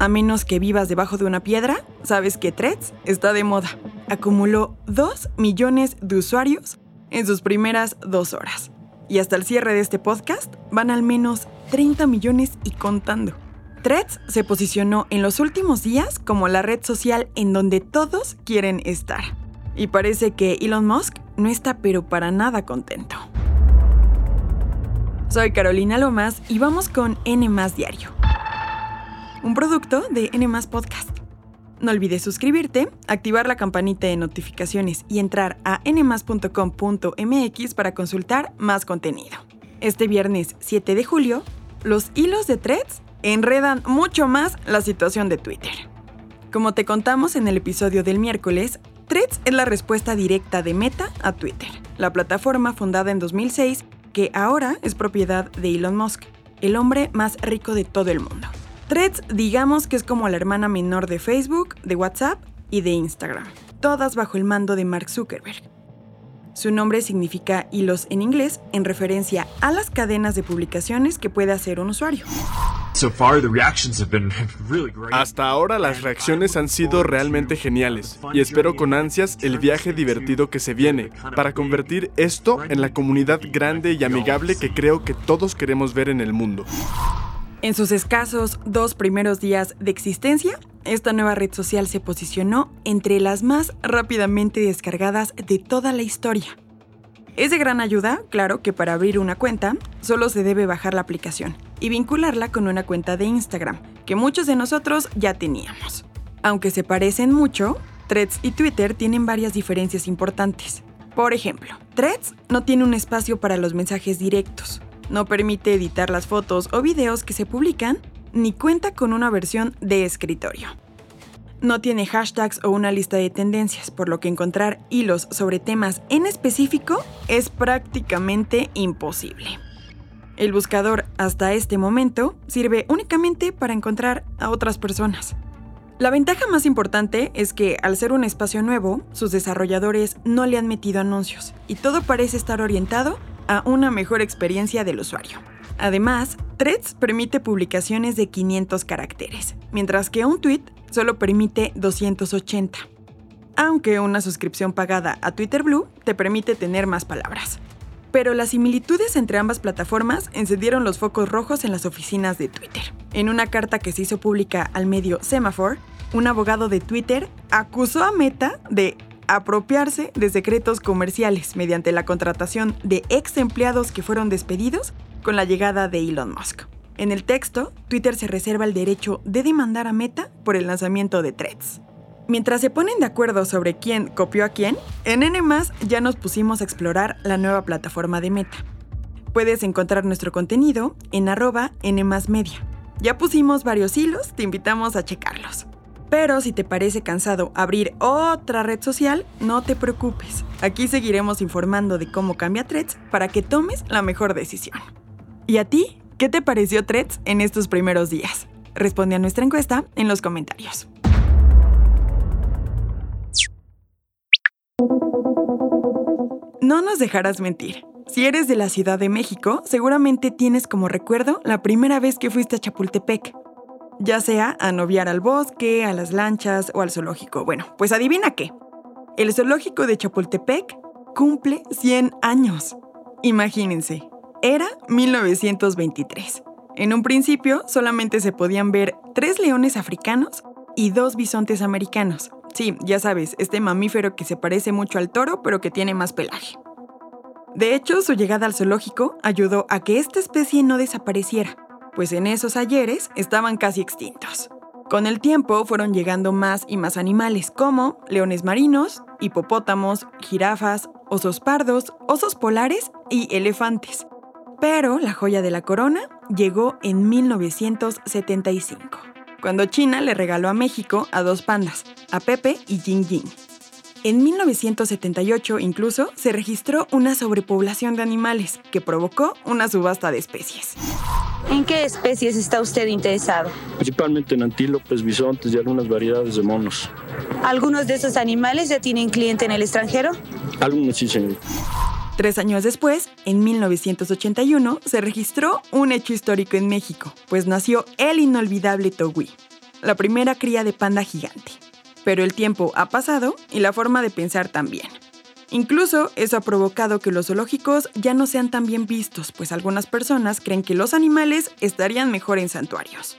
A menos que vivas debajo de una piedra, sabes que Threads está de moda. Acumuló 2 millones de usuarios en sus primeras dos horas. Y hasta el cierre de este podcast van al menos 30 millones y contando. Threads se posicionó en los últimos días como la red social en donde todos quieren estar. Y parece que Elon Musk no está pero para nada contento. Soy Carolina Lomas y vamos con N Diario, un producto de N Podcast. No olvides suscribirte, activar la campanita de notificaciones y entrar a nmas.com.mx para consultar más contenido. Este viernes 7 de julio, los hilos de threads enredan mucho más la situación de Twitter. Como te contamos en el episodio del miércoles, Threads es la respuesta directa de Meta a Twitter, la plataforma fundada en 2006 que ahora es propiedad de Elon Musk, el hombre más rico de todo el mundo. Threads digamos que es como la hermana menor de Facebook, de WhatsApp y de Instagram, todas bajo el mando de Mark Zuckerberg. Su nombre significa hilos en inglés en referencia a las cadenas de publicaciones que puede hacer un usuario. Hasta ahora las reacciones han sido realmente geniales y espero con ansias el viaje divertido que se viene para convertir esto en la comunidad grande y amigable que creo que todos queremos ver en el mundo. En sus escasos dos primeros días de existencia, esta nueva red social se posicionó entre las más rápidamente descargadas de toda la historia. Es de gran ayuda, claro, que para abrir una cuenta solo se debe bajar la aplicación y vincularla con una cuenta de Instagram, que muchos de nosotros ya teníamos. Aunque se parecen mucho, Threads y Twitter tienen varias diferencias importantes. Por ejemplo, Threads no tiene un espacio para los mensajes directos, no permite editar las fotos o videos que se publican, ni cuenta con una versión de escritorio. No tiene hashtags o una lista de tendencias, por lo que encontrar hilos sobre temas en específico es prácticamente imposible. El buscador hasta este momento sirve únicamente para encontrar a otras personas. La ventaja más importante es que al ser un espacio nuevo, sus desarrolladores no le han metido anuncios y todo parece estar orientado a una mejor experiencia del usuario. Además, Threads permite publicaciones de 500 caracteres, mientras que un tweet solo permite 280. Aunque una suscripción pagada a Twitter Blue te permite tener más palabras. Pero las similitudes entre ambas plataformas encendieron los focos rojos en las oficinas de Twitter. En una carta que se hizo pública al medio Semaphore, un abogado de Twitter acusó a Meta de apropiarse de secretos comerciales mediante la contratación de ex empleados que fueron despedidos con la llegada de Elon Musk. En el texto, Twitter se reserva el derecho de demandar a Meta por el lanzamiento de Threads. Mientras se ponen de acuerdo sobre quién copió a quién, en N ya nos pusimos a explorar la nueva plataforma de Meta. Puedes encontrar nuestro contenido en arroba Media. Ya pusimos varios hilos, te invitamos a checarlos. Pero si te parece cansado abrir otra red social, no te preocupes. Aquí seguiremos informando de cómo cambia Threads para que tomes la mejor decisión. ¿Y a ti? ¿Qué te pareció Threads en estos primeros días? Responde a nuestra encuesta en los comentarios. No nos dejarás mentir. Si eres de la Ciudad de México, seguramente tienes como recuerdo la primera vez que fuiste a Chapultepec. Ya sea a noviar al bosque, a las lanchas o al zoológico. Bueno, pues adivina qué. El zoológico de Chapultepec cumple 100 años. Imagínense, era 1923. En un principio solamente se podían ver tres leones africanos y dos bisontes americanos, Sí, ya sabes, este mamífero que se parece mucho al toro pero que tiene más pelaje. De hecho, su llegada al zoológico ayudó a que esta especie no desapareciera, pues en esos ayeres estaban casi extintos. Con el tiempo fueron llegando más y más animales como leones marinos, hipopótamos, jirafas, osos pardos, osos polares y elefantes. Pero la joya de la corona llegó en 1975 cuando China le regaló a México a dos pandas, a Pepe y Jing Jing. En 1978 incluso se registró una sobrepoblación de animales que provocó una subasta de especies. ¿En qué especies está usted interesado? Principalmente en antílopes, bisontes y algunas variedades de monos. ¿Algunos de esos animales ya tienen cliente en el extranjero? Algunos sí, señor. Tres años después, en 1981, se registró un hecho histórico en México, pues nació el inolvidable Togui. la primera cría de panda gigante. Pero el tiempo ha pasado y la forma de pensar también. Incluso eso ha provocado que los zoológicos ya no sean tan bien vistos, pues algunas personas creen que los animales estarían mejor en santuarios.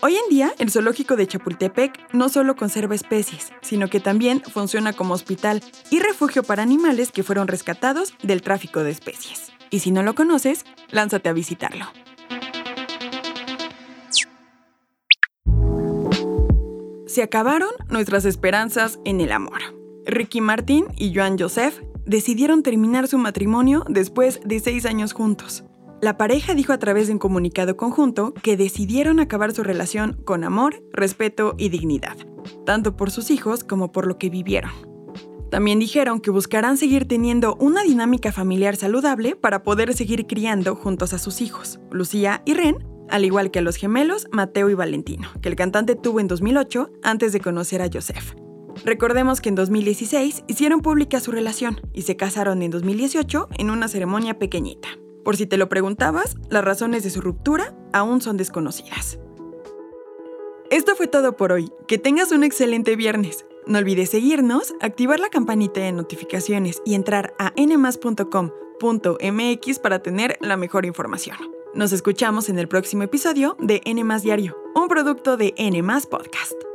Hoy en día, el zoológico de Chapultepec no solo conserva especies, sino que también funciona como hospital y refugio para animales que fueron rescatados del tráfico de especies. Y si no lo conoces, lánzate a visitarlo. Se acabaron nuestras esperanzas en el amor. Ricky Martin y Joan Joseph decidieron terminar su matrimonio después de seis años juntos. La pareja dijo a través de un comunicado conjunto que decidieron acabar su relación con amor, respeto y dignidad, tanto por sus hijos como por lo que vivieron. También dijeron que buscarán seguir teniendo una dinámica familiar saludable para poder seguir criando juntos a sus hijos, Lucía y Ren, al igual que a los gemelos Mateo y Valentino, que el cantante tuvo en 2008 antes de conocer a Joseph. Recordemos que en 2016 hicieron pública su relación y se casaron en 2018 en una ceremonia pequeñita. Por si te lo preguntabas, las razones de su ruptura aún son desconocidas. Esto fue todo por hoy. Que tengas un excelente viernes. No olvides seguirnos, activar la campanita de notificaciones y entrar a nmas.com.mx para tener la mejor información. Nos escuchamos en el próximo episodio de N Diario, un producto de N Podcast.